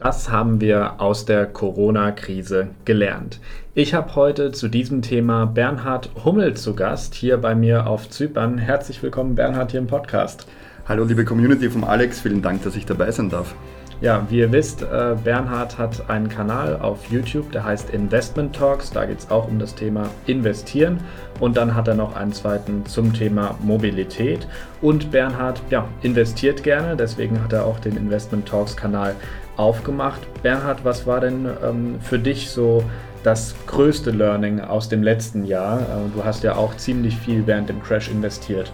Das haben wir aus der Corona-Krise gelernt. Ich habe heute zu diesem Thema Bernhard Hummel zu Gast, hier bei mir auf Zypern. Herzlich willkommen, Bernhard, hier im Podcast. Hallo, liebe Community vom Alex, vielen Dank, dass ich dabei sein darf. Ja, wie ihr wisst, äh, Bernhard hat einen Kanal auf YouTube, der heißt Investment Talks. Da geht es auch um das Thema Investieren. Und dann hat er noch einen zweiten zum Thema Mobilität. Und Bernhard ja, investiert gerne, deswegen hat er auch den Investment Talks Kanal aufgemacht. Bernhard, was war denn ähm, für dich so das größte Learning aus dem letzten Jahr? Äh, du hast ja auch ziemlich viel während dem Crash investiert.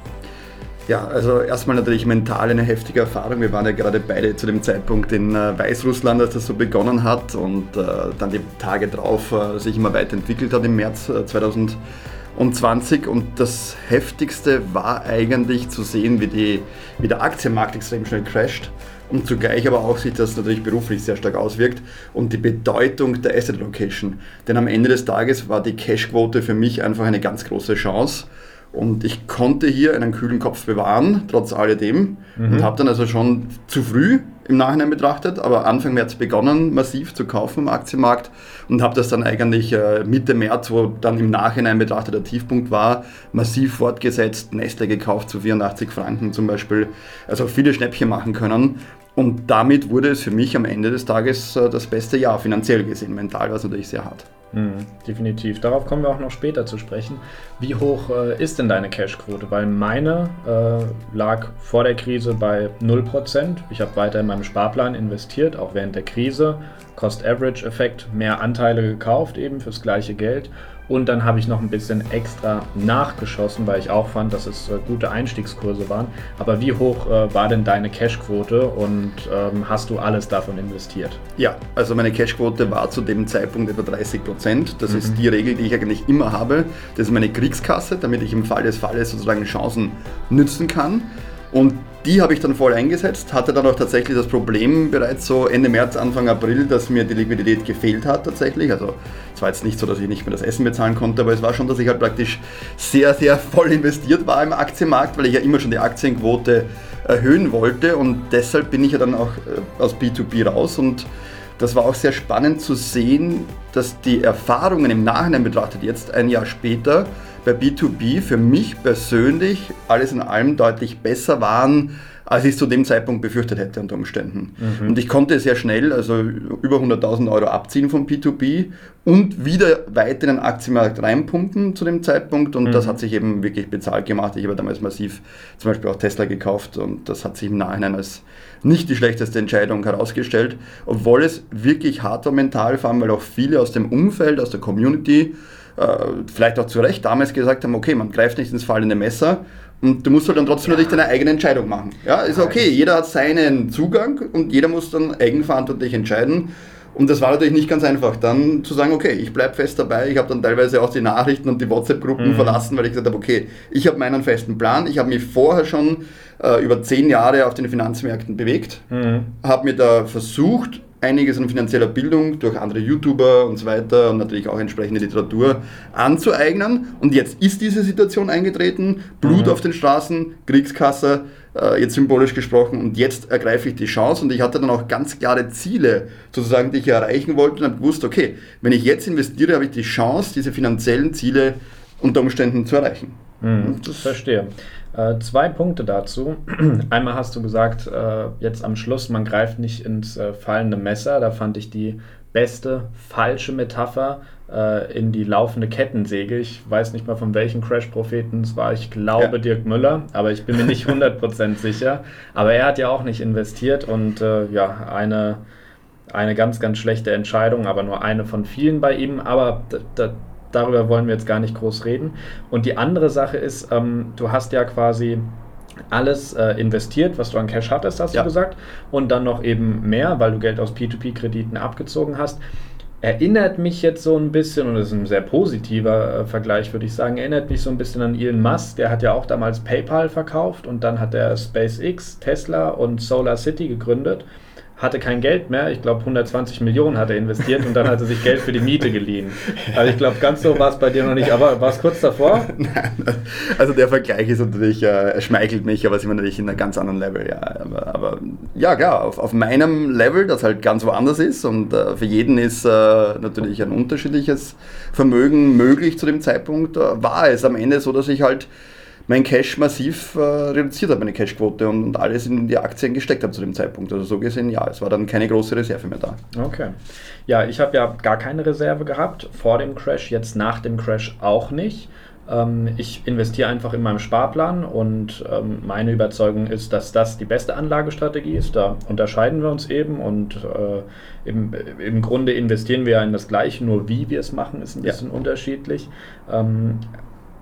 Ja, also erstmal natürlich mental eine heftige Erfahrung. Wir waren ja gerade beide zu dem Zeitpunkt in äh, Weißrussland, als das so begonnen hat und äh, dann die Tage drauf äh, sich immer weiterentwickelt hat im März 2020. Und das Heftigste war eigentlich zu sehen, wie, die, wie der Aktienmarkt extrem schnell crasht und zugleich aber auch sich das natürlich beruflich sehr stark auswirkt und die Bedeutung der Asset Location. Denn am Ende des Tages war die Cashquote für mich einfach eine ganz große Chance. Und ich konnte hier einen kühlen Kopf bewahren, trotz alledem. Mhm. Und habe dann also schon zu früh im Nachhinein betrachtet, aber Anfang März begonnen, massiv zu kaufen im Aktienmarkt und habe das dann eigentlich äh, Mitte März, wo dann im Nachhinein betrachtet der Tiefpunkt war, massiv fortgesetzt, Nestle gekauft zu 84 Franken zum Beispiel. Also viele Schnäppchen machen können. Und damit wurde es für mich am Ende des Tages äh, das beste Jahr finanziell gesehen. Mental war es natürlich sehr hart. Mhm, definitiv. Darauf kommen wir auch noch später zu sprechen. Wie hoch äh, ist denn deine Cashquote? Weil meine äh, lag vor der Krise bei 0%. Ich habe weiter in meinem Sparplan investiert, auch während der Krise. Cost-Average-Effekt, mehr Anteile gekauft, eben fürs gleiche Geld. Und dann habe ich noch ein bisschen extra nachgeschossen, weil ich auch fand, dass es äh, gute Einstiegskurse waren. Aber wie hoch äh, war denn deine Cashquote und ähm, hast du alles davon investiert? Ja, also meine Cashquote war zu dem Zeitpunkt etwa 30 Prozent. Das mhm. ist die Regel, die ich eigentlich immer habe. Das ist meine Kriegskasse, damit ich im Fall des Falles sozusagen Chancen nützen kann. Und die habe ich dann voll eingesetzt, hatte dann auch tatsächlich das Problem bereits so Ende März, Anfang April, dass mir die Liquidität gefehlt hat tatsächlich. Also es war jetzt nicht so, dass ich nicht mehr das Essen bezahlen konnte, aber es war schon, dass ich halt praktisch sehr, sehr voll investiert war im Aktienmarkt, weil ich ja immer schon die Aktienquote erhöhen wollte und deshalb bin ich ja dann auch äh, aus B2B raus und das war auch sehr spannend zu sehen, dass die Erfahrungen im Nachhinein betrachtet, jetzt ein Jahr später, bei B2B für mich persönlich alles in allem deutlich besser waren, als ich zu dem Zeitpunkt befürchtet hätte unter Umständen. Mhm. Und ich konnte sehr schnell, also über 100.000 Euro abziehen vom P2B und wieder weiter in den Aktienmarkt reinpumpen zu dem Zeitpunkt und mhm. das hat sich eben wirklich bezahlt gemacht. Ich habe damals massiv zum Beispiel auch Tesla gekauft und das hat sich im Nachhinein als nicht die schlechteste Entscheidung herausgestellt, obwohl es wirklich hart war mental, vor allem weil auch viele aus dem Umfeld, aus der Community, äh, vielleicht auch zu Recht damals gesagt haben, okay, man greift nicht ins fallende Messer und du musst halt dann trotzdem ja. natürlich deine eigene Entscheidung machen. Ja, ist okay, jeder hat seinen Zugang und jeder muss dann eigenverantwortlich entscheiden. Und das war natürlich nicht ganz einfach, dann zu sagen, okay, ich bleibe fest dabei. Ich habe dann teilweise auch die Nachrichten und die WhatsApp-Gruppen mhm. verlassen, weil ich gesagt habe, okay, ich habe meinen festen Plan. Ich habe mich vorher schon äh, über zehn Jahre auf den Finanzmärkten bewegt, mhm. habe mir da versucht, einiges an finanzieller Bildung durch andere YouTuber und so weiter und natürlich auch entsprechende Literatur anzueignen. Und jetzt ist diese Situation eingetreten, Blut mhm. auf den Straßen, Kriegskasse, äh, jetzt symbolisch gesprochen, und jetzt ergreife ich die Chance und ich hatte dann auch ganz klare Ziele, sozusagen, die ich erreichen wollte und habe gewusst, okay, wenn ich jetzt investiere, habe ich die Chance, diese finanziellen Ziele unter Umständen zu erreichen. Mhm, das verstehe. Äh, zwei Punkte dazu. Einmal hast du gesagt, äh, jetzt am Schluss, man greift nicht ins äh, fallende Messer. Da fand ich die beste falsche Metapher äh, in die laufende Kettensäge. Ich weiß nicht mal von welchen Crash-Propheten es war. Ich glaube ja. Dirk Müller, aber ich bin mir nicht 100% sicher. Aber er hat ja auch nicht investiert und äh, ja, eine, eine ganz, ganz schlechte Entscheidung, aber nur eine von vielen bei ihm. Aber darüber wollen wir jetzt gar nicht groß reden. Und die andere Sache ist, ähm, du hast ja quasi alles äh, investiert, was du an Cash hattest, hast ja. du gesagt, und dann noch eben mehr, weil du Geld aus P2P-Krediten abgezogen hast. Erinnert mich jetzt so ein bisschen, und das ist ein sehr positiver äh, Vergleich, würde ich sagen, erinnert mich so ein bisschen an Elon Musk. Der hat ja auch damals PayPal verkauft und dann hat er SpaceX, Tesla und Solar City gegründet. Hatte kein Geld mehr. Ich glaube, 120 Millionen hat er investiert und dann hat er sich Geld für die Miete geliehen. Also ich glaube, ganz so war es bei dir noch nicht. Aber war es kurz davor? Nein, also der Vergleich ist natürlich, äh, schmeichelt mich, aber sind wir natürlich in einem ganz anderen Level. Ja, aber, aber ja, klar, auf, auf, meinem Level, das halt ganz woanders ist und äh, für jeden ist äh, natürlich ein unterschiedliches Vermögen möglich zu dem Zeitpunkt, äh, war es am Ende so, dass ich halt mein Cash massiv äh, reduziert habe, meine Cashquote und, und, alles in die Aktien gesteckt habe zu dem Zeitpunkt. Also so gesehen, ja, es war dann keine große Reserve mehr da. Okay. Ja, ich habe ja gar keine Reserve gehabt vor dem Crash, jetzt nach dem Crash auch nicht. Ähm, ich investiere einfach in meinem Sparplan und ähm, meine Überzeugung ist, dass das die beste Anlagestrategie ist. Da unterscheiden wir uns eben und äh, im, im Grunde investieren wir ja in das Gleiche, nur wie wir es machen, ist ein bisschen ja. unterschiedlich. Ähm,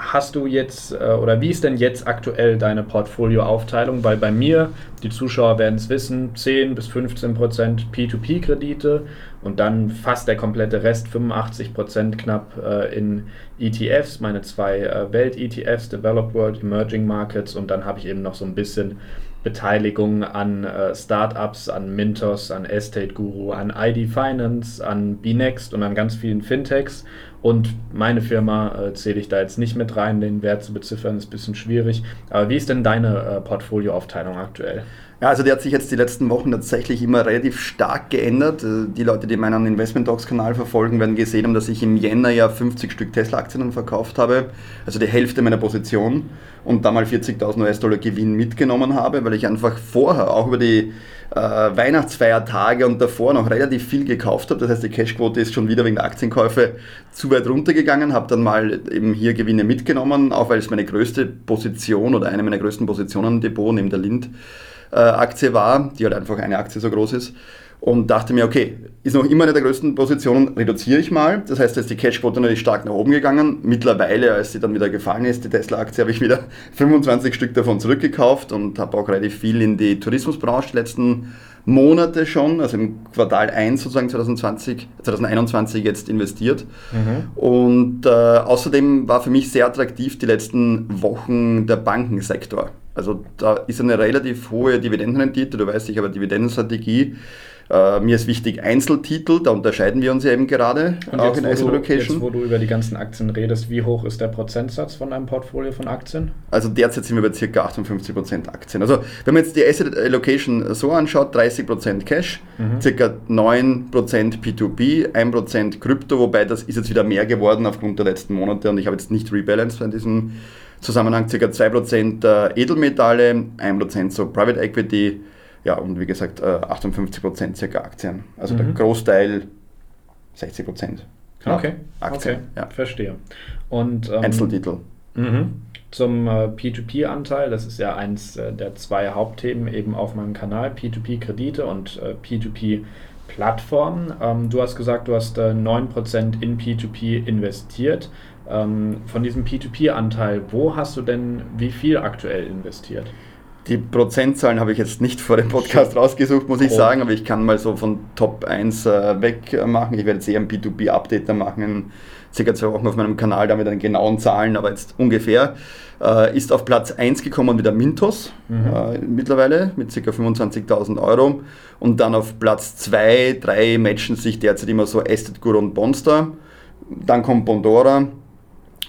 hast du jetzt äh, oder wie ist denn jetzt aktuell deine Portfolioaufteilung? Weil bei mir, die Zuschauer werden es wissen, 10 bis 15 Prozent P2P-Kredite und dann fast der komplette Rest, 85 Prozent knapp äh, in ETFs, meine zwei äh, Welt-ETFs, Developed World, Emerging Markets und dann habe ich eben noch so ein bisschen Beteiligung an äh, Startups, an Mintos, an Estate Guru, an ID Finance, an Bnext und an ganz vielen Fintechs. Und meine Firma äh, zähle ich da jetzt nicht mit rein, den Wert zu beziffern ist ein bisschen schwierig. Aber wie ist denn deine äh, Portfolioaufteilung aktuell? Ja, also die hat sich jetzt die letzten Wochen tatsächlich immer relativ stark geändert. Äh, die Leute, die meinen Investment Dogs Kanal verfolgen, werden gesehen haben, dass ich im Jänner ja 50 Stück Tesla-Aktien verkauft habe, also die Hälfte meiner Position und da mal 40.000 US-Dollar Gewinn mitgenommen habe, weil ich einfach vorher auch über die äh, Weihnachtsfeiertage und davor noch relativ viel gekauft habe. Das heißt, die Cashquote ist schon wieder wegen der Aktienkäufe zu weit runtergegangen, habe dann mal eben hier Gewinne mitgenommen, auch weil es meine größte Position oder eine meiner größten Positionen im Depot neben der Lind äh, Aktie war, die halt einfach eine Aktie so groß ist. Und dachte mir, okay, ist noch immer eine der größten Positionen, reduziere ich mal. Das heißt, da ist die Cashquote natürlich stark nach oben gegangen. Mittlerweile, als sie dann wieder gefallen ist, die Tesla-Aktie, habe ich wieder 25 Stück davon zurückgekauft und habe auch relativ viel in die Tourismusbranche die letzten Monate schon, also im Quartal 1 sozusagen 2020, 2021 jetzt investiert. Mhm. Und äh, außerdem war für mich sehr attraktiv die letzten Wochen der Bankensektor. Also da ist eine relativ hohe Dividendenrendite, du weißt, ich habe eine Dividendenstrategie. Äh, mir ist wichtig Einzeltitel, da unterscheiden wir uns ja eben gerade, Und auch in Asset Allocation. Jetzt, wo du über die ganzen Aktien redest, wie hoch ist der Prozentsatz von deinem Portfolio von Aktien? Also derzeit sind wir bei ca. 58% Aktien. Also wenn man jetzt die Asset Allocation so anschaut, 30% Cash, mhm. ca. 9% P2P, 1% Krypto, wobei das ist jetzt wieder mehr geworden aufgrund der letzten Monate und ich habe jetzt nicht rebalanced in diesem Zusammenhang ca. 2% äh, Edelmetalle, 1% so Private Equity, ja, und wie gesagt 58% äh, circa Aktien. Also mhm. der Großteil 60%. Genau, okay, Aktien. Okay, ja. verstehe. Und, ähm, Einzeltitel. Mhm. Zum äh, P2P-Anteil, das ist ja eins äh, der zwei Hauptthemen eben auf meinem Kanal, P2P-Kredite und äh, P2P-Plattformen. Ähm, du hast gesagt, du hast 9% in P2P investiert. Ähm, von diesem P2P-Anteil, wo hast du denn wie viel aktuell investiert? Die Prozentzahlen habe ich jetzt nicht vor dem Podcast rausgesucht, muss ich sagen, aber ich kann mal so von Top 1 äh, weg machen. Ich werde jetzt eher ein B2B-Update machen in circa zwei Wochen auf meinem Kanal, da mit den genauen Zahlen, aber jetzt ungefähr. Äh, ist auf Platz 1 gekommen wieder Mintos mhm. äh, mittlerweile mit ca. 25.000 Euro. Und dann auf Platz 2, 3 matchen sich derzeit immer so Estate Guru und Bonster. Dann kommt Bondora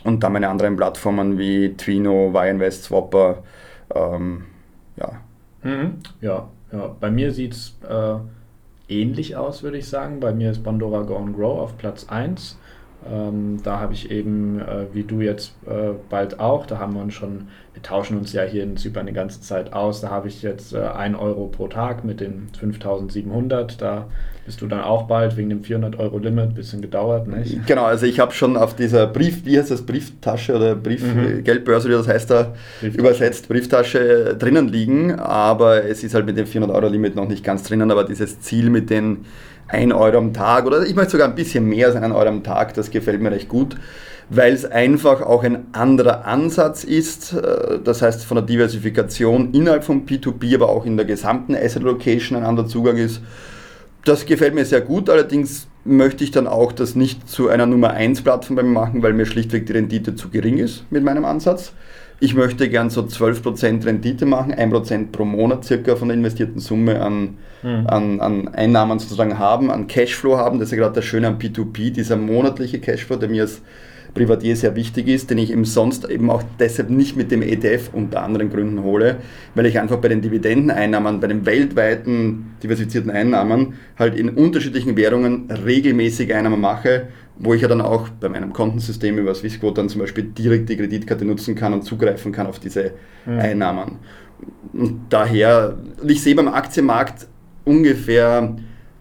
und dann meine anderen Plattformen wie Twino, Y-Invest, Swapper. Ähm, ja. Mhm. ja. Ja, bei mir sieht es äh, ähnlich aus, würde ich sagen. Bei mir ist Bondora Go and Grow auf Platz 1. Ähm, da habe ich eben, äh, wie du jetzt äh, bald auch, da haben wir uns schon, wir tauschen uns ja hier in Zypern die ganze Zeit aus, da habe ich jetzt äh, 1 Euro pro Tag mit den 5700, da bist du dann auch bald wegen dem 400 Euro Limit, bisschen gedauert, nicht? Genau, also ich habe schon auf dieser Brief, wie heißt das, Brieftasche oder Brief, mhm. Geldbörse, wie das heißt da, Brieftasche. übersetzt, Brieftasche äh, drinnen liegen, aber es ist halt mit dem 400 Euro Limit noch nicht ganz drinnen, aber dieses Ziel mit den 1 Euro am Tag oder ich möchte sogar ein bisschen mehr als 1 Euro am Tag, das gefällt mir recht gut, weil es einfach auch ein anderer Ansatz ist, äh, das heißt von der Diversifikation innerhalb von P2P, aber auch in der gesamten Asset Location ein anderer Zugang ist. Das gefällt mir sehr gut, allerdings möchte ich dann auch das nicht zu einer Nummer 1 Plattform machen, weil mir schlichtweg die Rendite zu gering ist mit meinem Ansatz. Ich möchte gern so 12% Rendite machen, 1% pro Monat circa von der investierten Summe an, mhm. an, an Einnahmen sozusagen haben, an Cashflow haben. Das ist ja gerade das Schöne am P2P, dieser monatliche Cashflow, der mir als Privatier sehr wichtig ist, den ich eben sonst eben auch deshalb nicht mit dem ETF unter anderen Gründen hole, weil ich einfach bei den Dividendeneinnahmen, bei den weltweiten diversifizierten Einnahmen halt in unterschiedlichen Währungen regelmäßig Einnahmen mache wo ich ja dann auch bei meinem Kontensystem über Swissquote dann zum Beispiel direkt die Kreditkarte nutzen kann und zugreifen kann auf diese mhm. Einnahmen. Und daher, ich sehe beim Aktienmarkt ungefähr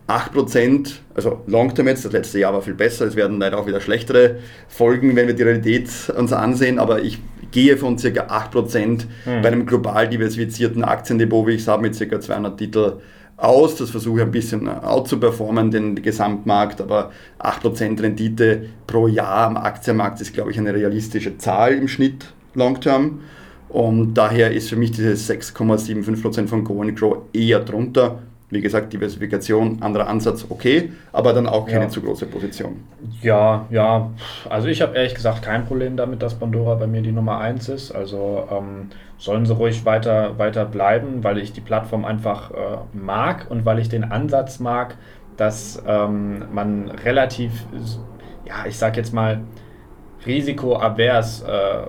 8%, also Longterm jetzt, das letzte Jahr war viel besser, es werden leider auch wieder schlechtere Folgen, wenn wir die Realität uns ansehen, aber ich gehe von ca. 8% mhm. bei einem global diversifizierten Aktiendepot, wie ich es habe, mit ca. 200 Titel aus. Das versuche ich ein bisschen out zu performen, den Gesamtmarkt, aber 8% Rendite pro Jahr am Aktienmarkt ist, glaube ich, eine realistische Zahl im Schnitt long term. Und daher ist für mich dieses 6,75% von Go Grow eher drunter. Wie gesagt, Diversifikation, anderer Ansatz, okay, aber dann auch keine ja. zu große Position. Ja, ja. Also ich habe ehrlich gesagt kein Problem damit, dass Pandora bei mir die Nummer 1 ist. Also ähm, sollen sie ruhig weiter, weiter bleiben, weil ich die Plattform einfach äh, mag und weil ich den Ansatz mag, dass ähm, man relativ, ja, ich sag jetzt mal, risikoavers äh,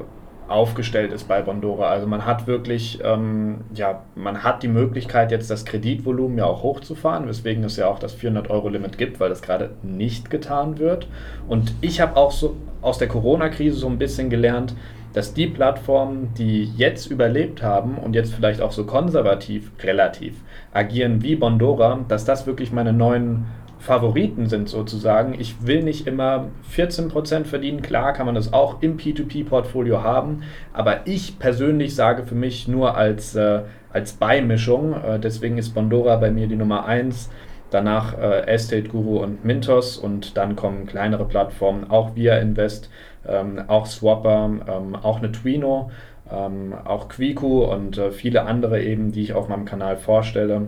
aufgestellt ist bei Bondora. Also man hat wirklich, ähm, ja, man hat die Möglichkeit jetzt das Kreditvolumen ja auch hochzufahren, weswegen es ja auch das 400-Euro-Limit gibt, weil das gerade nicht getan wird. Und ich habe auch so aus der Corona-Krise so ein bisschen gelernt, dass die Plattformen, die jetzt überlebt haben und jetzt vielleicht auch so konservativ relativ agieren wie Bondora, dass das wirklich meine neuen Favoriten sind sozusagen. Ich will nicht immer 14% verdienen. Klar kann man das auch im P2P-Portfolio haben, aber ich persönlich sage für mich nur als, äh, als Beimischung. Äh, deswegen ist Bondora bei mir die Nummer 1. Danach äh, Estate Guru und Mintos und dann kommen kleinere Plattformen, auch Via Invest, ähm, auch Swapper, ähm, auch eine Twino, ähm, auch Quiku und äh, viele andere eben, die ich auf meinem Kanal vorstelle.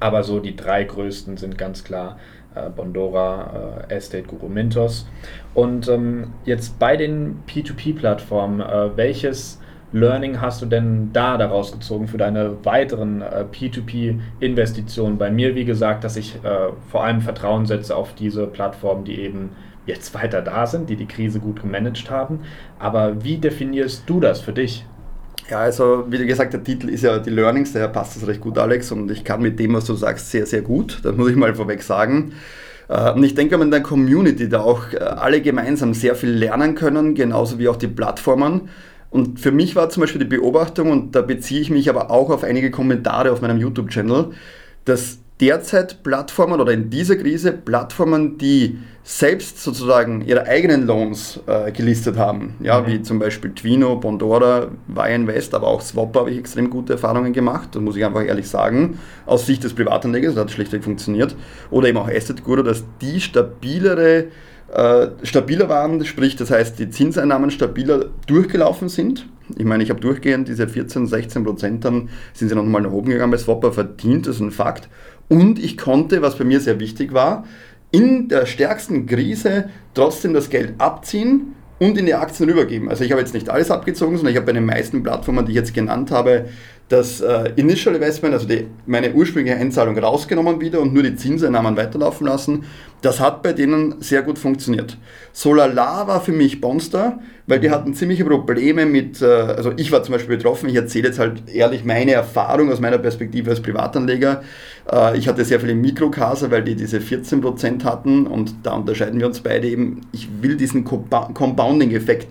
Aber so die drei größten sind ganz klar Bondora, äh, Estate Guru Mintos. Und ähm, jetzt bei den P2P-Plattformen, äh, welches Learning hast du denn da daraus gezogen für deine weiteren äh, P2P-Investitionen? Bei mir, wie gesagt, dass ich äh, vor allem Vertrauen setze auf diese Plattformen, die eben jetzt weiter da sind, die die Krise gut gemanagt haben. Aber wie definierst du das für dich? Ja, also wie gesagt, der Titel ist ja die Learnings, daher passt das recht gut, Alex, und ich kann mit dem, was du sagst, sehr, sehr gut. Das muss ich mal vorweg sagen. Äh, und ich denke, wenn in der Community da auch äh, alle gemeinsam sehr viel lernen können, genauso wie auch die Plattformen. Und für mich war zum Beispiel die Beobachtung, und da beziehe ich mich aber auch auf einige Kommentare auf meinem YouTube-Channel, dass derzeit Plattformen oder in dieser Krise Plattformen, die selbst sozusagen ihre eigenen Loans äh, gelistet haben, ja, mhm. wie zum Beispiel Twino, Bondora, Invest, aber auch Swap habe ich extrem gute Erfahrungen gemacht, das muss ich einfach ehrlich sagen, aus Sicht des Privatanlegers, das hat schlichtweg funktioniert, oder eben auch Asset Guru, dass die stabilere äh, stabiler waren, sprich das heißt die Zinseinnahmen stabiler durchgelaufen sind. Ich meine, ich habe durchgehend diese 14, 16 Prozent, dann sind sie nochmal nach oben gegangen bei Swapper verdient, das ist ein Fakt. Und ich konnte, was bei mir sehr wichtig war, in der stärksten Krise trotzdem das Geld abziehen und in die Aktien rübergeben. Also ich habe jetzt nicht alles abgezogen, sondern ich habe bei den meisten Plattformen, die ich jetzt genannt habe, das äh, Initial Investment, also die, meine ursprüngliche Einzahlung rausgenommen wieder und nur die Zinseinnahmen weiterlaufen lassen. Das hat bei denen sehr gut funktioniert. Solala war für mich Bonster, weil die hatten ziemliche Probleme mit, äh, also ich war zum Beispiel betroffen, ich erzähle jetzt halt ehrlich meine Erfahrung aus meiner Perspektive als Privatanleger. Äh, ich hatte sehr viele Mikrokase, weil die diese 14% hatten und da unterscheiden wir uns beide eben. Ich will diesen Compounding-Effekt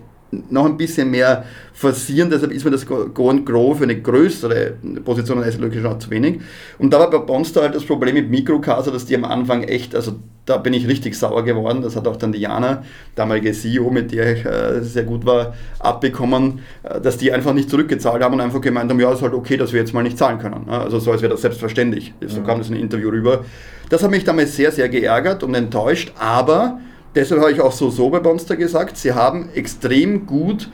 noch ein bisschen mehr forcieren, deshalb ist mir das Go and Grow für eine größere Position an Asset noch zu wenig. Und da war bei Bonster halt das Problem mit Mikrocasa, dass die am Anfang echt, also da bin ich richtig sauer geworden, das hat auch dann Diana, damalige CEO, mit der ich äh, sehr gut war, abbekommen, äh, dass die einfach nicht zurückgezahlt haben und einfach gemeint haben, ja, ist halt okay, dass wir jetzt mal nicht zahlen können. Also so als wäre das selbstverständlich. So mhm. kam das in einem Interview rüber. Das hat mich damals sehr, sehr geärgert und enttäuscht, aber deshalb habe ich auch so bei Monster gesagt, sie haben extrem gut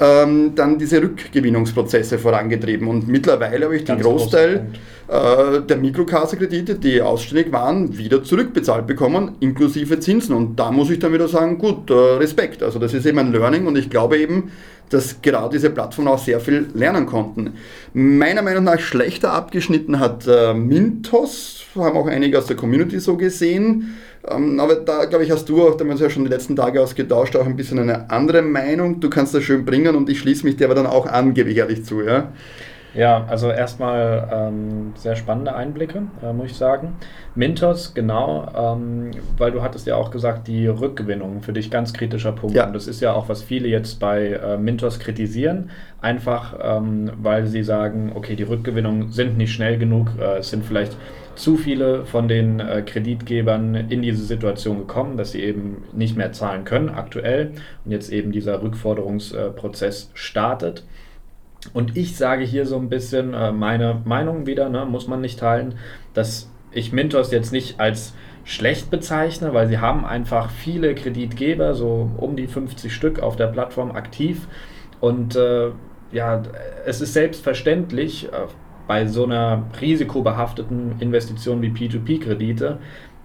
ähm, dann diese Rückgewinnungsprozesse vorangetrieben. Und mittlerweile habe ich den Großteil äh, der Mikrokassekredite, die ausständig waren, wieder zurückbezahlt bekommen, inklusive Zinsen. Und da muss ich dann wieder sagen, gut, äh, Respekt. Also das ist eben ein Learning und ich glaube eben, dass gerade diese Plattformen auch sehr viel lernen konnten. Meiner Meinung nach schlechter abgeschnitten hat äh, Mintos, haben auch einige aus der Community so gesehen. Ähm, aber da, glaube ich, hast du auch, da haben wir uns ja schon die letzten Tage ausgetauscht, auch ein bisschen eine andere Meinung. Du kannst das schön bringen und ich schließe mich dir aber dann auch an, gebe ich ehrlich zu. Ja? Ja, also erstmal ähm, sehr spannende Einblicke, äh, muss ich sagen. Mintos, genau, ähm, weil du hattest ja auch gesagt, die Rückgewinnung für dich ganz kritischer Punkt. Ja. Und das ist ja auch, was viele jetzt bei äh, Mintos kritisieren, einfach ähm, weil sie sagen, okay, die Rückgewinnungen sind nicht schnell genug, äh, es sind vielleicht zu viele von den äh, Kreditgebern in diese Situation gekommen, dass sie eben nicht mehr zahlen können aktuell und jetzt eben dieser Rückforderungsprozess startet. Und ich sage hier so ein bisschen äh, meine Meinung wieder, ne, muss man nicht teilen, dass ich Mintos jetzt nicht als schlecht bezeichne, weil sie haben einfach viele Kreditgeber, so um die 50 Stück auf der Plattform aktiv. Und äh, ja, es ist selbstverständlich äh, bei so einer risikobehafteten Investition wie P2P-Kredite,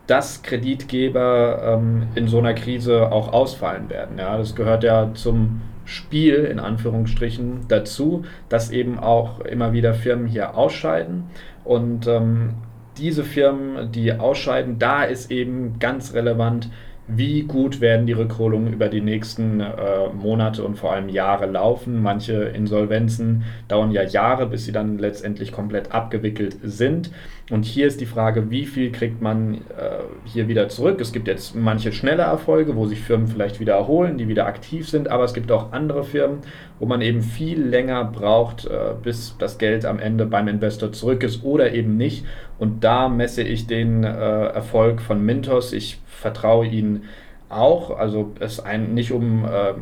dass Kreditgeber ähm, in so einer Krise auch ausfallen werden. Ja, das gehört ja zum Spiel in Anführungsstrichen dazu, dass eben auch immer wieder Firmen hier ausscheiden und ähm, diese Firmen, die ausscheiden, da ist eben ganz relevant, wie gut werden die Rückholungen über die nächsten äh, Monate und vor allem Jahre laufen. Manche Insolvenzen dauern ja Jahre, bis sie dann letztendlich komplett abgewickelt sind. Und hier ist die Frage, wie viel kriegt man äh, hier wieder zurück? Es gibt jetzt manche schnelle Erfolge, wo sich Firmen vielleicht wieder erholen, die wieder aktiv sind, aber es gibt auch andere Firmen, wo man eben viel länger braucht, äh, bis das Geld am Ende beim Investor zurück ist oder eben nicht. Und da messe ich den äh, Erfolg von Mintos. Ich vertraue ihnen auch. Also es ist ein, nicht um ähm,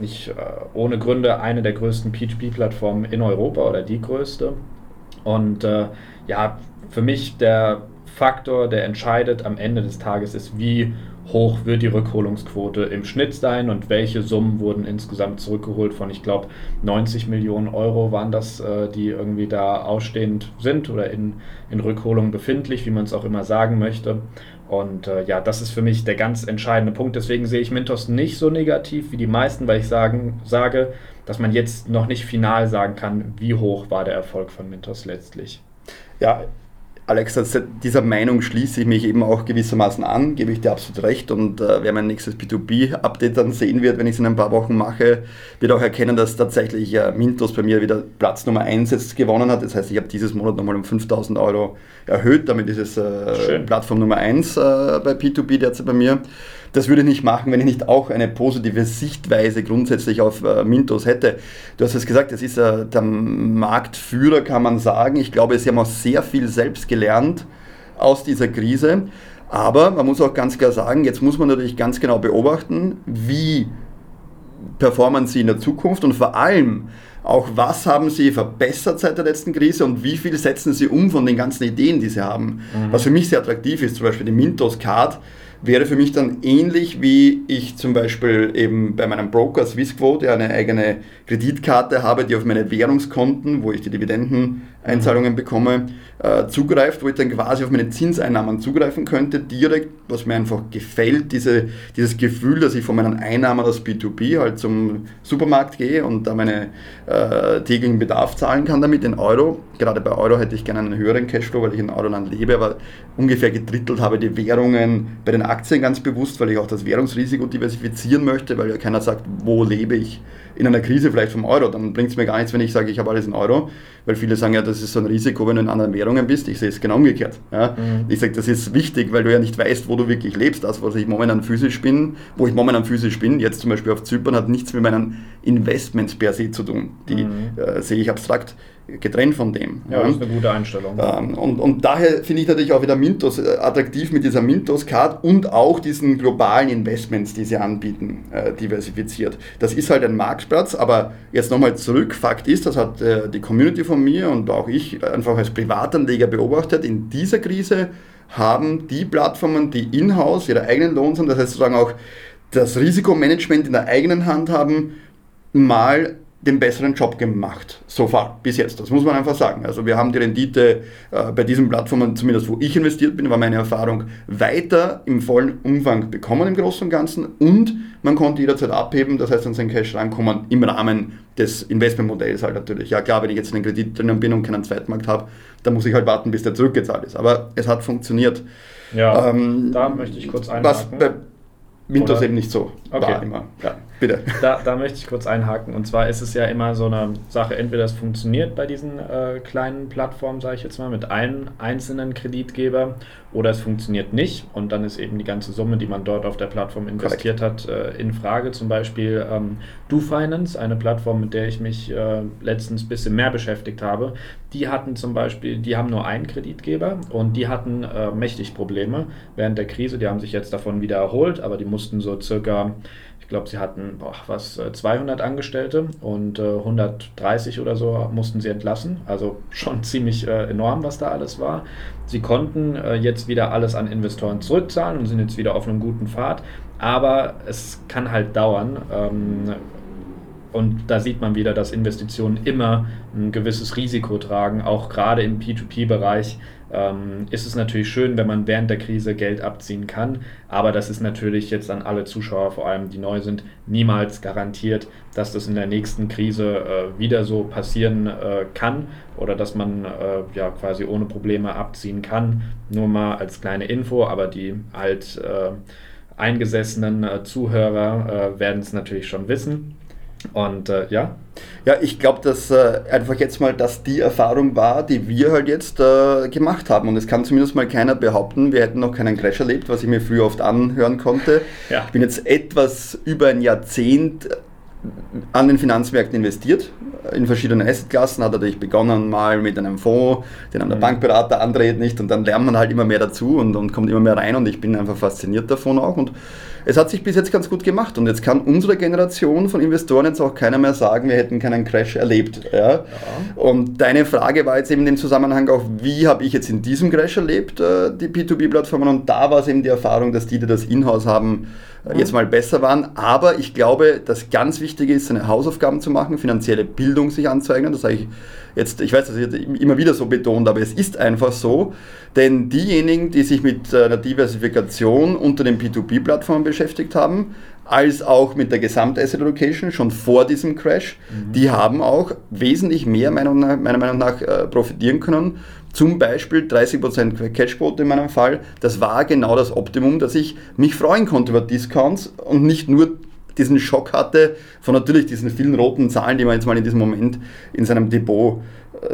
nicht äh, ohne Gründe eine der größten P2P-Plattformen in Europa oder die größte. Und äh, ja, für mich der Faktor, der entscheidet am Ende des Tages, ist, wie hoch wird die Rückholungsquote im Schnitt sein und welche Summen wurden insgesamt zurückgeholt von, ich glaube, 90 Millionen Euro waren das, äh, die irgendwie da ausstehend sind oder in, in Rückholung befindlich, wie man es auch immer sagen möchte. Und äh, ja, das ist für mich der ganz entscheidende Punkt. Deswegen sehe ich Mintos nicht so negativ wie die meisten, weil ich sagen, sage, dass man jetzt noch nicht final sagen kann, wie hoch war der Erfolg von Mintos letztlich. Ja, Alex, dieser Meinung schließe ich mich eben auch gewissermaßen an, gebe ich dir absolut recht. Und äh, wer mein nächstes B2B-Update dann sehen wird, wenn ich es in ein paar Wochen mache, wird auch erkennen, dass tatsächlich äh, Mintos bei mir wieder Platz Nummer 1 jetzt gewonnen hat. Das heißt, ich habe dieses Monat nochmal um 5000 Euro erhöht. Damit ist es äh, Plattform Nummer 1 äh, bei P2B derzeit bei mir. Das würde ich nicht machen, wenn ich nicht auch eine positive Sichtweise grundsätzlich auf äh, Mintos hätte. Du hast es gesagt, es ist äh, der Marktführer, kann man sagen. Ich glaube, sie haben auch sehr viel selbst gelernt aus dieser Krise. Aber man muss auch ganz klar sagen, jetzt muss man natürlich ganz genau beobachten, wie performen sie in der Zukunft und vor allem auch, was haben sie verbessert seit der letzten Krise und wie viel setzen sie um von den ganzen Ideen, die sie haben. Mhm. Was für mich sehr attraktiv ist, zum Beispiel die Mintos Card, wäre für mich dann ähnlich wie ich zum Beispiel eben bei meinem Broker Swissquote eine eigene Kreditkarte habe, die auf meine Währungskonten, wo ich die Dividendeneinzahlungen bekomme, äh, zugreift, wo ich dann quasi auf meine Zinseinnahmen zugreifen könnte, direkt, was mir einfach gefällt, diese, dieses Gefühl, dass ich von meinen Einnahmen aus B2B halt zum Supermarkt gehe und da meine äh, täglichen Bedarf zahlen kann damit in Euro. Gerade bei Euro hätte ich gerne einen höheren Cashflow, weil ich in Euroland lebe, aber ungefähr gedrittelt habe die Währungen bei den Aktien ganz bewusst, weil ich auch das Währungsrisiko diversifizieren möchte, weil ja keiner sagt, wo lebe ich in einer Krise vielleicht vom Euro. Dann bringt es mir gar nichts, wenn ich sage, ich habe alles in Euro, weil viele sagen ja, das ist so ein Risiko, wenn du in anderen Währungen bist. Ich sehe es genau umgekehrt. Ja. Mhm. Ich sage, das ist wichtig, weil du ja nicht weißt, wo du wirklich lebst. Das, was ich momentan physisch bin, wo ich momentan physisch bin, jetzt zum Beispiel auf Zypern, hat nichts mit meinen Investments per se zu tun. Die mhm. äh, sehe ich abstrakt getrennt von dem. Ja, das ist eine gute Einstellung. Ähm, und, und daher finde ich natürlich auch wieder Mintos äh, attraktiv mit dieser Mintos-Card und auch diesen globalen Investments, die sie anbieten, äh, diversifiziert. Das ist halt ein Marktplatz, aber jetzt nochmal zurück. Fakt ist, das hat äh, die Community von mir und auch ich einfach als Privatanleger beobachtet, in dieser Krise haben die Plattformen, die in-house ihre eigenen Lohns haben, das heißt sozusagen auch das Risikomanagement in der eigenen Hand haben, mal den besseren Job gemacht, so far, bis jetzt. Das muss man einfach sagen. Also wir haben die Rendite äh, bei diesen Plattformen, zumindest wo ich investiert bin, war meine Erfahrung, weiter im vollen Umfang bekommen im Großen und Ganzen und man konnte jederzeit abheben, das heißt an sein Cash rankommen im Rahmen des Investmentmodells halt natürlich. Ja klar, wenn ich jetzt einen Kredit drinnen bin und keinen Zweitmarkt habe, dann muss ich halt warten, bis der zurückgezahlt ist. Aber es hat funktioniert. Ja, ähm, da möchte ich kurz einhaken. Was bei Windows eben nicht so okay. war immer. Ja. Bitte. Da, da möchte ich kurz einhaken. Und zwar ist es ja immer so eine Sache, entweder es funktioniert bei diesen äh, kleinen Plattformen, sage ich jetzt mal, mit einem einzelnen Kreditgeber, oder es funktioniert nicht. Und dann ist eben die ganze Summe, die man dort auf der Plattform investiert Correct. hat, äh, in Frage. Zum Beispiel ähm, DoFinance, eine Plattform, mit der ich mich äh, letztens ein bisschen mehr beschäftigt habe. Die hatten zum Beispiel, die haben nur einen Kreditgeber und die hatten äh, mächtig Probleme während der Krise. Die haben sich jetzt davon wieder erholt, aber die mussten so circa glaube, sie hatten boah, was 200 äh, Angestellte und äh, 130 oder so mussten sie entlassen. Also schon ziemlich äh, enorm, was da alles war. Sie konnten äh, jetzt wieder alles an Investoren zurückzahlen und sind jetzt wieder auf einem guten Pfad. Aber es kann halt dauern. Ähm, und da sieht man wieder, dass Investitionen immer ein gewisses Risiko tragen, auch gerade im P2P-Bereich ähm, ist es natürlich schön, wenn man während der Krise Geld abziehen kann. Aber das ist natürlich jetzt an alle Zuschauer, vor allem die neu sind, niemals garantiert, dass das in der nächsten Krise äh, wieder so passieren äh, kann oder dass man äh, ja quasi ohne Probleme abziehen kann. Nur mal als kleine Info, aber die halt eingesessenen äh, Zuhörer äh, werden es natürlich schon wissen. Und ja, ja, ich glaube, dass äh, einfach jetzt mal das die Erfahrung war, die wir halt jetzt äh, gemacht haben. Und es kann zumindest mal keiner behaupten, wir hätten noch keinen Crash erlebt, was ich mir früher oft anhören konnte. Ja. Ich bin jetzt etwas über ein Jahrzehnt an den Finanzmärkten investiert, in verschiedene Assetklassen, hat natürlich begonnen mal mit einem Fonds, den einem der mhm. Bankberater andreht nicht und dann lernt man halt immer mehr dazu und, und kommt immer mehr rein und ich bin einfach fasziniert davon auch und es hat sich bis jetzt ganz gut gemacht und jetzt kann unsere Generation von Investoren jetzt auch keiner mehr sagen, wir hätten keinen Crash erlebt. Ja? ja. Und deine Frage war jetzt eben im Zusammenhang auch, wie habe ich jetzt in diesem Crash erlebt, äh, die P2P-Plattformen und da war es eben die Erfahrung, dass die, die das Inhouse haben, äh, jetzt mal besser waren. Aber ich glaube, dass ganz wichtig ist, seine Hausaufgaben zu machen, finanzielle Bildung sich anzueignen. Das sage ich jetzt, ich weiß, das ist immer wieder so betont, aber es ist einfach so. Denn diejenigen, die sich mit einer Diversifikation unter den P2P-Plattformen beschäftigt haben, als auch mit der Gesamtasset Allocation schon vor diesem Crash, mhm. die haben auch wesentlich mehr meiner Meinung nach äh, profitieren können zum Beispiel 30% Cashquote in meinem Fall. Das war genau das Optimum, dass ich mich freuen konnte über Discounts und nicht nur diesen Schock hatte von natürlich diesen vielen roten Zahlen, die man jetzt mal in diesem Moment in seinem Depot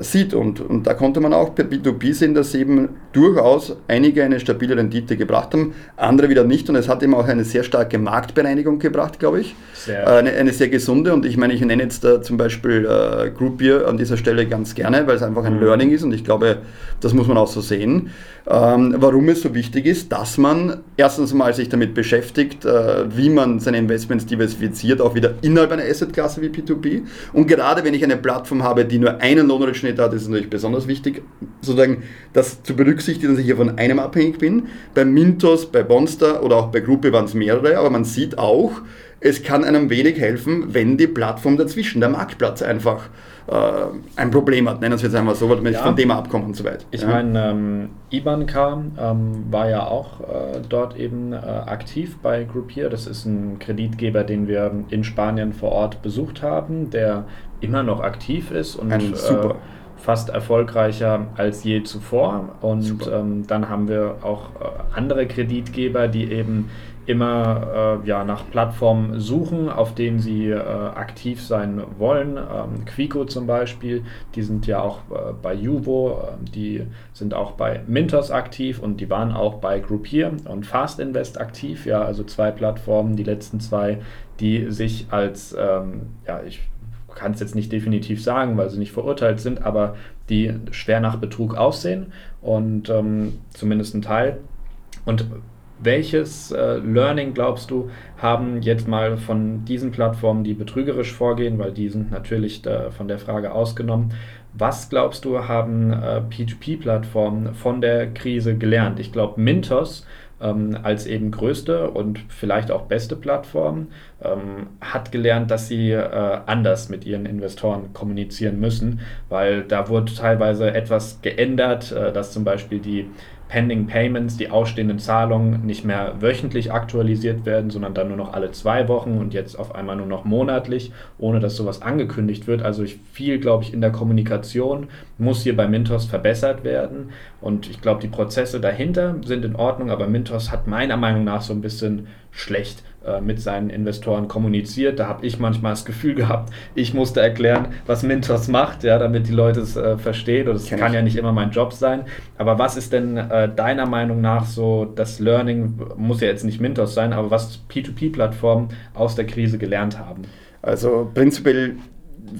sieht. Und, und da konnte man auch per B2B sehen, dass eben durchaus einige eine stabile Rendite gebracht haben, andere wieder nicht. Und es hat eben auch eine sehr starke Marktbereinigung gebracht, glaube ich. Sehr. Eine, eine, sehr gesunde. Und ich meine, ich nenne jetzt äh, zum Beispiel äh, Groupier an dieser Stelle ganz gerne, weil es einfach ein mhm. Learning ist. Und ich glaube, das muss man auch so sehen. Ähm, warum es so wichtig ist, dass man erstens mal sich damit beschäftigt, äh, wie man seine Investments diversifiziert, auch wieder innerhalb einer Assetklasse wie P2P. Und gerade wenn ich eine Plattform habe, die nur einen Lohnrückschnitt hat, ist natürlich besonders wichtig, sozusagen das zu berücksichtigen, dass ich hier von einem abhängig bin. Bei Mintos, bei Bonster oder auch bei Gruppe waren es mehrere, aber man sieht auch, es kann einem wenig helfen, wenn die Plattform dazwischen, der Marktplatz einfach ein Problem hat. Nennen wir es jetzt einmal so, weil wir ja. von dem abkommen und so weiter. Ich ja. meine, ähm, Ibanka ähm, war ja auch äh, dort eben äh, aktiv bei Groupier. Das ist ein Kreditgeber, den wir in Spanien vor Ort besucht haben, der immer noch aktiv ist und ein super äh, fast erfolgreicher als je zuvor. Und ähm, dann haben wir auch äh, andere Kreditgeber, die eben immer äh, ja, nach Plattformen suchen, auf denen sie äh, aktiv sein wollen. Ähm, Quico zum Beispiel, die sind ja auch äh, bei Juvo, ähm, die sind auch bei Mintos aktiv und die waren auch bei Groupier und Fast Invest aktiv. Ja, also zwei Plattformen, die letzten zwei, die sich als, ähm, ja, ich kann es jetzt nicht definitiv sagen, weil sie nicht verurteilt sind, aber die schwer nach Betrug aussehen und ähm, zumindest ein Teil. Und welches äh, Learning glaubst du, haben jetzt mal von diesen Plattformen, die betrügerisch vorgehen, weil die sind natürlich da von der Frage ausgenommen, was glaubst du, haben äh, P2P-Plattformen von der Krise gelernt? Ich glaube, Mintos ähm, als eben größte und vielleicht auch beste Plattform, ähm, hat gelernt, dass sie äh, anders mit ihren Investoren kommunizieren müssen, weil da wurde teilweise etwas geändert, äh, dass zum Beispiel die Pending Payments, die ausstehenden Zahlungen nicht mehr wöchentlich aktualisiert werden, sondern dann nur noch alle zwei Wochen und jetzt auf einmal nur noch monatlich, ohne dass sowas angekündigt wird. Also viel, glaube ich, in der Kommunikation muss hier bei Mintos verbessert werden. Und ich glaube, die Prozesse dahinter sind in Ordnung, aber Mintos hat meiner Meinung nach so ein bisschen schlecht mit seinen Investoren kommuniziert. Da habe ich manchmal das Gefühl gehabt, ich musste erklären, was Mintos macht, ja, damit die Leute es äh, verstehen. Und das kann ja nicht immer mein Job sein. Aber was ist denn äh, deiner Meinung nach so das Learning, muss ja jetzt nicht Mintos sein, aber was P2P-Plattformen aus der Krise gelernt haben? Also prinzipiell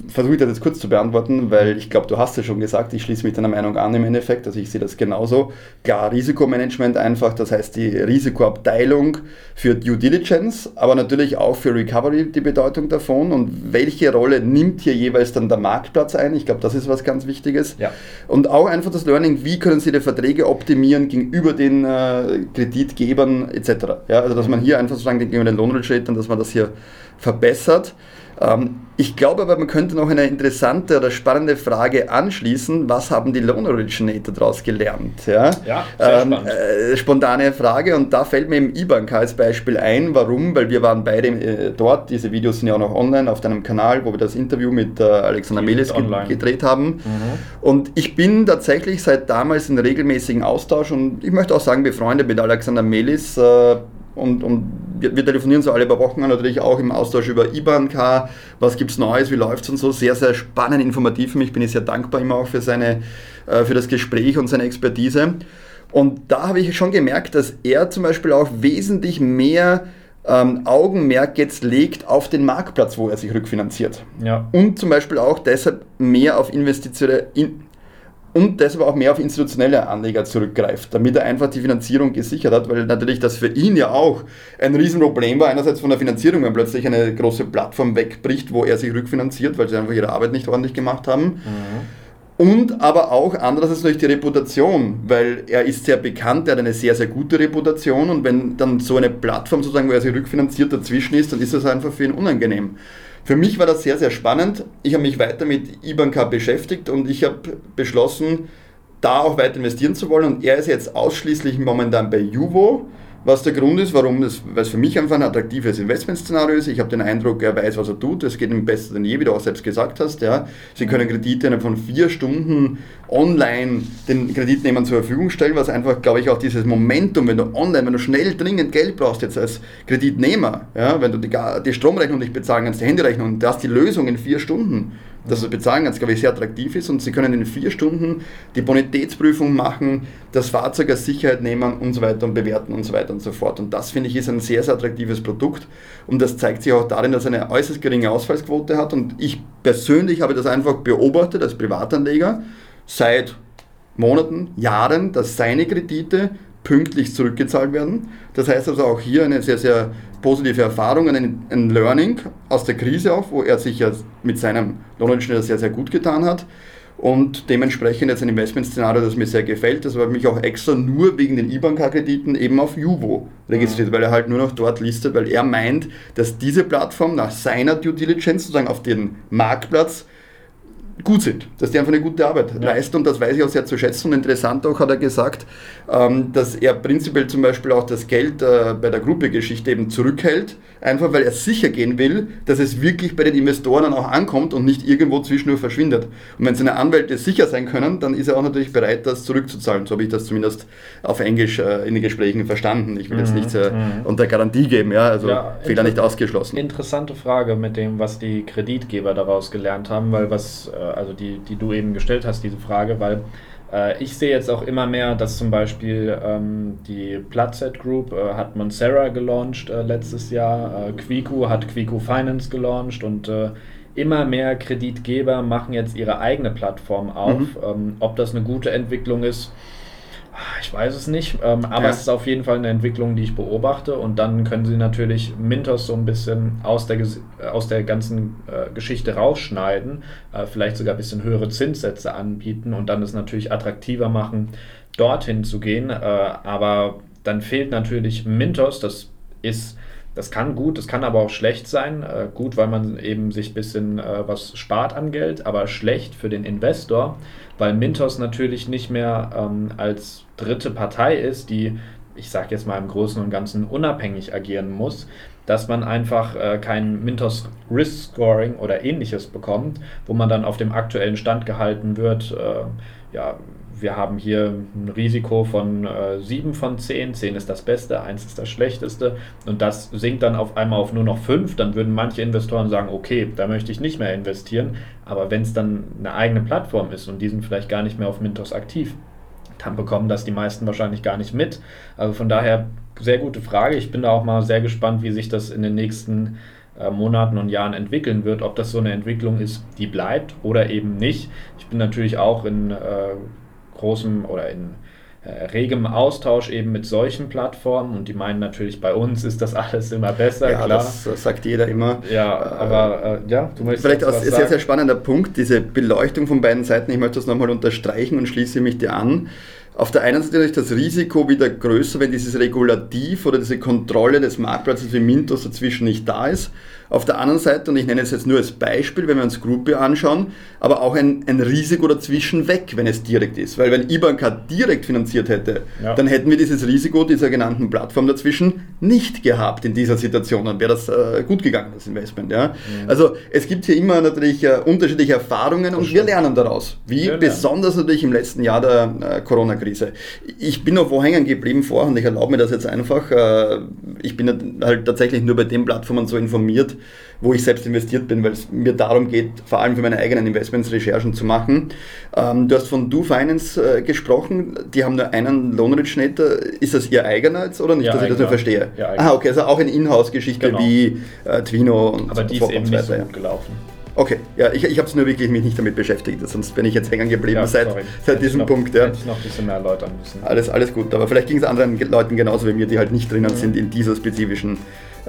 versuche ich das jetzt kurz zu beantworten, weil ich glaube, du hast es schon gesagt, ich schließe mich deiner Meinung an im Endeffekt, also ich sehe das genauso. Klar, Risikomanagement einfach, das heißt die Risikoabteilung für Due Diligence, aber natürlich auch für Recovery die Bedeutung davon und welche Rolle nimmt hier jeweils dann der Marktplatz ein? Ich glaube, das ist was ganz Wichtiges. Ja. Und auch einfach das Learning, wie können Sie die Verträge optimieren gegenüber den äh, Kreditgebern etc. Ja, also dass man hier einfach sozusagen gegenüber den Lohnrate, dass man das hier verbessert. Ähm, ich glaube aber, man könnte noch eine interessante oder spannende Frage anschließen. Was haben die Loan Originator daraus gelernt? Ja, ja ähm, äh, spontane Frage und da fällt mir im IBANK als Beispiel ein. Warum? Weil wir waren beide äh, dort. Diese Videos sind ja auch noch online auf deinem Kanal, wo wir das Interview mit äh, Alexander Melis ge gedreht haben. Mhm. Und ich bin tatsächlich seit damals in regelmäßigen Austausch und ich möchte auch sagen, befreundet mit Alexander Melis. Äh, und, und wir, wir, telefonieren so alle paar Wochen natürlich auch im Austausch über IBAN-K, was gibt es Neues, wie läuft es und so. Sehr, sehr spannend, informativ für mich. Bin ich sehr dankbar immer auch für, seine, äh, für das Gespräch und seine Expertise. Und da habe ich schon gemerkt, dass er zum Beispiel auch wesentlich mehr ähm, Augenmerk jetzt legt auf den Marktplatz, wo er sich rückfinanziert. Ja. Und zum Beispiel auch deshalb mehr auf Investitionen, in, und deshalb auch mehr auf institutionelle Anleger zurückgreift, damit er einfach die Finanzierung gesichert hat, weil natürlich das für ihn ja auch ein Riesenproblem war, einerseits von der Finanzierung, wenn plötzlich eine große Plattform wegbricht, wo er sich rückfinanziert, weil sie einfach ihre Arbeit nicht ordentlich gemacht haben. Mhm. Und aber auch andererseits natürlich die Reputation, weil er ist sehr bekannt, er hat eine sehr, sehr gute Reputation und wenn dann so eine Plattform sozusagen, wo er sich rückfinanziert dazwischen ist, dann ist das einfach für ihn unangenehm. Für mich war das sehr, sehr spannend. Ich habe mich weiter mit Ibanka beschäftigt und ich habe beschlossen, da auch weiter investieren zu wollen. Und er ist jetzt ausschließlich momentan bei Juvo was der Grund ist, warum es, weil es für mich einfach ein attraktives Investmentszenario ist. Ich habe den Eindruck, er weiß, was er tut. Es geht ihm besser denn je, wie du auch selbst gesagt hast. Ja. Sie können Kredite innerhalb von vier Stunden online den Kreditnehmern zur Verfügung stellen, was einfach, glaube ich, auch dieses Momentum, wenn du online, wenn du schnell dringend Geld brauchst jetzt als Kreditnehmer, ja, wenn du die, die Stromrechnung nicht bezahlen kannst, die Handyrechnung, du hast die Lösung in vier Stunden dass das Bezahlen ganz, glaube ich, sehr attraktiv ist und Sie können in vier Stunden die Bonitätsprüfung machen, das Fahrzeug als Sicherheit nehmen und so weiter und bewerten und so weiter und so fort. Und das finde ich ist ein sehr, sehr attraktives Produkt und das zeigt sich auch darin, dass er eine äußerst geringe Ausfallsquote hat und ich persönlich habe das einfach beobachtet als Privatanleger seit Monaten, Jahren, dass seine Kredite pünktlich zurückgezahlt werden. Das heißt also auch hier eine sehr, sehr positive Erfahrung, ein, ein Learning aus der Krise auch, wo er sich ja mit seinem Lohningenieur sehr, sehr gut getan hat. Und dementsprechend jetzt ein Investmentszenario, das mir sehr gefällt. Das habe ich mich auch extra nur wegen den IBANK-Krediten eben auf Juvo registriert, mhm. weil er halt nur noch dort listet, weil er meint, dass diese Plattform nach seiner Due Diligence sozusagen auf den Marktplatz gut sind, dass die einfach eine gute Arbeit ja. leisten und das weiß ich auch sehr zu schätzen. Und interessant auch hat er gesagt, ähm, dass er prinzipiell zum Beispiel auch das Geld äh, bei der Gruppegeschichte eben zurückhält, einfach weil er sicher gehen will, dass es wirklich bei den Investoren dann auch ankommt und nicht irgendwo zwischendurch verschwindet. Und wenn seine Anwälte sicher sein können, dann ist er auch natürlich bereit, das zurückzuzahlen. So habe ich das zumindest auf Englisch äh, in den Gesprächen verstanden. Ich will jetzt mhm. nichts äh, mhm. unter Garantie geben, ja, also ja, Fehler nicht ausgeschlossen. Interessante Frage mit dem, was die Kreditgeber daraus gelernt haben, weil was also die, die du eben gestellt hast, diese Frage, weil äh, ich sehe jetzt auch immer mehr, dass zum Beispiel ähm, die Platset Group äh, hat Monsera gelauncht äh, letztes Jahr, äh, Quiku hat Quiku Finance gelauncht und äh, immer mehr Kreditgeber machen jetzt ihre eigene Plattform auf. Mhm. Ähm, ob das eine gute Entwicklung ist, ich weiß es nicht, ähm, aber ja. es ist auf jeden Fall eine Entwicklung, die ich beobachte und dann können sie natürlich Mintos so ein bisschen aus der, aus der ganzen äh, Geschichte rausschneiden, äh, vielleicht sogar ein bisschen höhere Zinssätze anbieten und dann es natürlich attraktiver machen, dorthin zu gehen, äh, aber dann fehlt natürlich Mintos, das ist das kann gut, das kann aber auch schlecht sein. Äh, gut, weil man eben sich ein bisschen äh, was spart an Geld, aber schlecht für den Investor, weil Mintos natürlich nicht mehr ähm, als dritte Partei ist, die, ich sage jetzt mal im Großen und Ganzen, unabhängig agieren muss, dass man einfach äh, kein Mintos Risk Scoring oder ähnliches bekommt, wo man dann auf dem aktuellen Stand gehalten wird. Äh, ja, wir haben hier ein Risiko von äh, 7 von 10, 10 ist das Beste, 1 ist das Schlechteste und das sinkt dann auf einmal auf nur noch 5, dann würden manche Investoren sagen, okay, da möchte ich nicht mehr investieren, aber wenn es dann eine eigene Plattform ist und die sind vielleicht gar nicht mehr auf Mintos aktiv, dann bekommen das die meisten wahrscheinlich gar nicht mit. Also von daher sehr gute Frage. Ich bin da auch mal sehr gespannt, wie sich das in den nächsten äh, Monaten und Jahren entwickeln wird, ob das so eine Entwicklung ist, die bleibt oder eben nicht. Ich bin natürlich auch in äh, großem oder in regem Austausch eben mit solchen Plattformen und die meinen natürlich, bei uns ist das alles immer besser, ja, klar. Das, das sagt jeder immer. Ja, aber äh, ja, du möchtest. Vielleicht ein sehr, sehr spannender Punkt, diese Beleuchtung von beiden Seiten. Ich möchte das nochmal unterstreichen und schließe mich dir an. Auf der einen Seite ist das Risiko wieder größer, wenn dieses Regulativ oder diese Kontrolle des Marktplatzes wie Mintos dazwischen nicht da ist. Auf der anderen Seite, und ich nenne es jetzt nur als Beispiel, wenn wir uns Gruppe anschauen, aber auch ein, ein Risiko dazwischen weg, wenn es direkt ist. Weil wenn Ibanka direkt finanziert hätte, ja. dann hätten wir dieses Risiko dieser genannten Plattform dazwischen nicht gehabt in dieser Situation. Dann wäre das äh, gut gegangen, das Investment. Ja? Mhm. Also es gibt hier immer natürlich äh, unterschiedliche Erfahrungen und wir lernen daraus. Wie ja, besonders natürlich im letzten Jahr der äh, Corona-Krise. Ich bin noch wo hängen geblieben vorher und ich erlaube mir das jetzt einfach. Äh, ich bin halt tatsächlich nur bei den Plattformen so informiert, wo ich selbst investiert bin, weil es mir darum geht, vor allem für meine eigenen Investments Recherchen zu machen. Ähm, du hast von Do Finance äh, gesprochen, die haben nur einen Lohnrich-Netter. Ist das ihr eigener jetzt oder nicht, ja, dass ich das nur verstehe? Ja, ah, okay, also auch eine Inhouse-Geschichte genau. wie äh, Twino und Aber die ist eben nicht so gut gelaufen. Okay, ja, ich, ich habe es nur wirklich mich nicht damit beschäftigt, sonst bin ich jetzt hängen geblieben ja, seit, seit diesem noch, Punkt. Ja. Hätte ich noch ein bisschen mehr erläutern müssen. Alles, alles gut, aber vielleicht ging es anderen Leuten genauso wie mir, die halt nicht drinnen mhm. sind in dieser spezifischen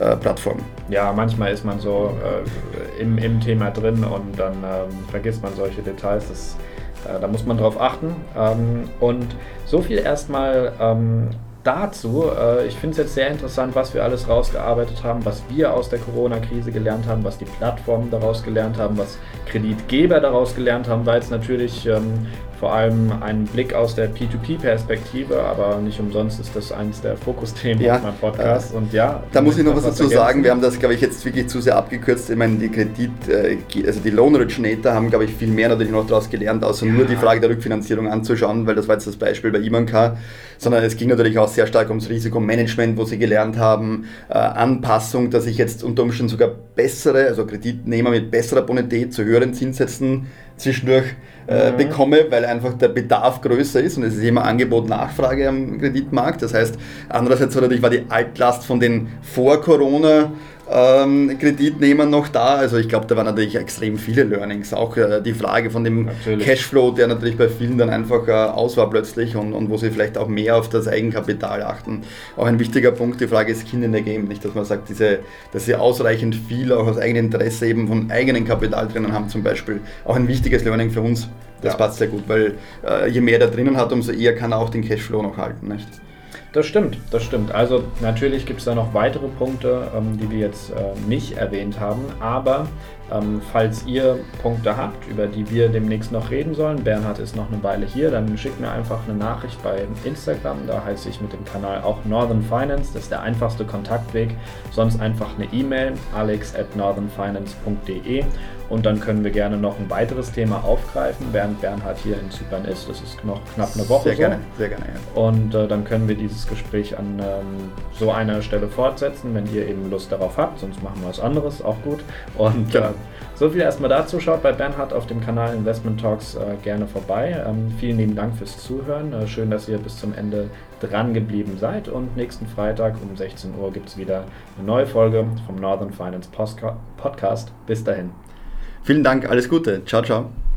äh, Plattform. Ja, manchmal ist man so äh, im, im Thema drin und dann ähm, vergisst man solche Details. Das, äh, da muss man drauf achten. Ähm, und so viel erstmal ähm, dazu. Äh, ich finde es jetzt sehr interessant, was wir alles rausgearbeitet haben, was wir aus der Corona-Krise gelernt haben, was die Plattformen daraus gelernt haben, was Kreditgeber daraus gelernt haben, weil es natürlich ähm, vor allem ein Blick aus der P2P-Perspektive, aber nicht umsonst ist das eines der Fokusthemen ja, auf meinem Podcast. Äh, und ja, da muss ich noch was dazu ergänzen. sagen. Wir haben das, glaube ich, jetzt wirklich zu sehr abgekürzt. Ich meine, die Kredit, äh, also die Loan Originator haben, glaube ich, viel mehr natürlich noch daraus gelernt, außer ja. nur die Frage der Rückfinanzierung anzuschauen, weil das war jetzt das Beispiel bei Imanka, sondern es ging natürlich auch sehr stark ums Risikomanagement, wo sie gelernt haben, äh, Anpassung, dass ich jetzt unter Umständen sogar bessere, also Kreditnehmer mit besserer Bonität zu höheren Zinssätzen zwischendurch äh, mhm. bekomme, weil einfach der Bedarf größer ist und es ist immer Angebot-Nachfrage am Kreditmarkt. Das heißt, andererseits war natürlich war die Altlast von den vor Corona ähm, Kreditnehmern noch da. Also ich glaube, da waren natürlich extrem viele Learnings. Auch äh, die Frage von dem natürlich. Cashflow, der natürlich bei vielen dann einfach äh, aus war plötzlich und, und wo sie vielleicht auch mehr auf das Eigenkapital achten. Auch ein wichtiger Punkt, die Frage ist Kind in the Game. Nicht, dass man sagt, diese, dass sie ausreichend viel auch aus eigenem Interesse eben von eigenem Kapital drinnen haben zum Beispiel. Auch ein wichtiges Learning für uns. Das ja. passt sehr gut, weil äh, je mehr da drinnen hat, umso eher kann er auch den Cashflow noch halten. Nicht? Das stimmt, das stimmt. Also natürlich gibt es da noch weitere Punkte, ähm, die wir jetzt äh, nicht erwähnt haben, aber ähm, falls ihr Punkte habt, über die wir demnächst noch reden sollen, Bernhard ist noch eine Weile hier, dann schickt mir einfach eine Nachricht bei Instagram, da heiße ich mit dem Kanal auch Northern Finance, das ist der einfachste Kontaktweg, sonst einfach eine E-Mail alex at northernfinance.de und dann können wir gerne noch ein weiteres Thema aufgreifen, während Bernhard hier in Zypern ist. Das ist noch knapp eine Woche. Sehr so. gerne, sehr gerne. Ja. Und äh, dann können wir dieses Gespräch an ähm, so einer Stelle fortsetzen, wenn ihr eben Lust darauf habt. Sonst machen wir was anderes, auch gut. Und äh, so viel erstmal dazu. Schaut bei Bernhard auf dem Kanal Investment Talks äh, gerne vorbei. Ähm, vielen lieben Dank fürs Zuhören. Äh, schön, dass ihr bis zum Ende dran geblieben seid. Und nächsten Freitag um 16 Uhr gibt es wieder eine neue Folge vom Northern Finance Podcast. Bis dahin. Vielen Dank, alles Gute. Ciao, ciao.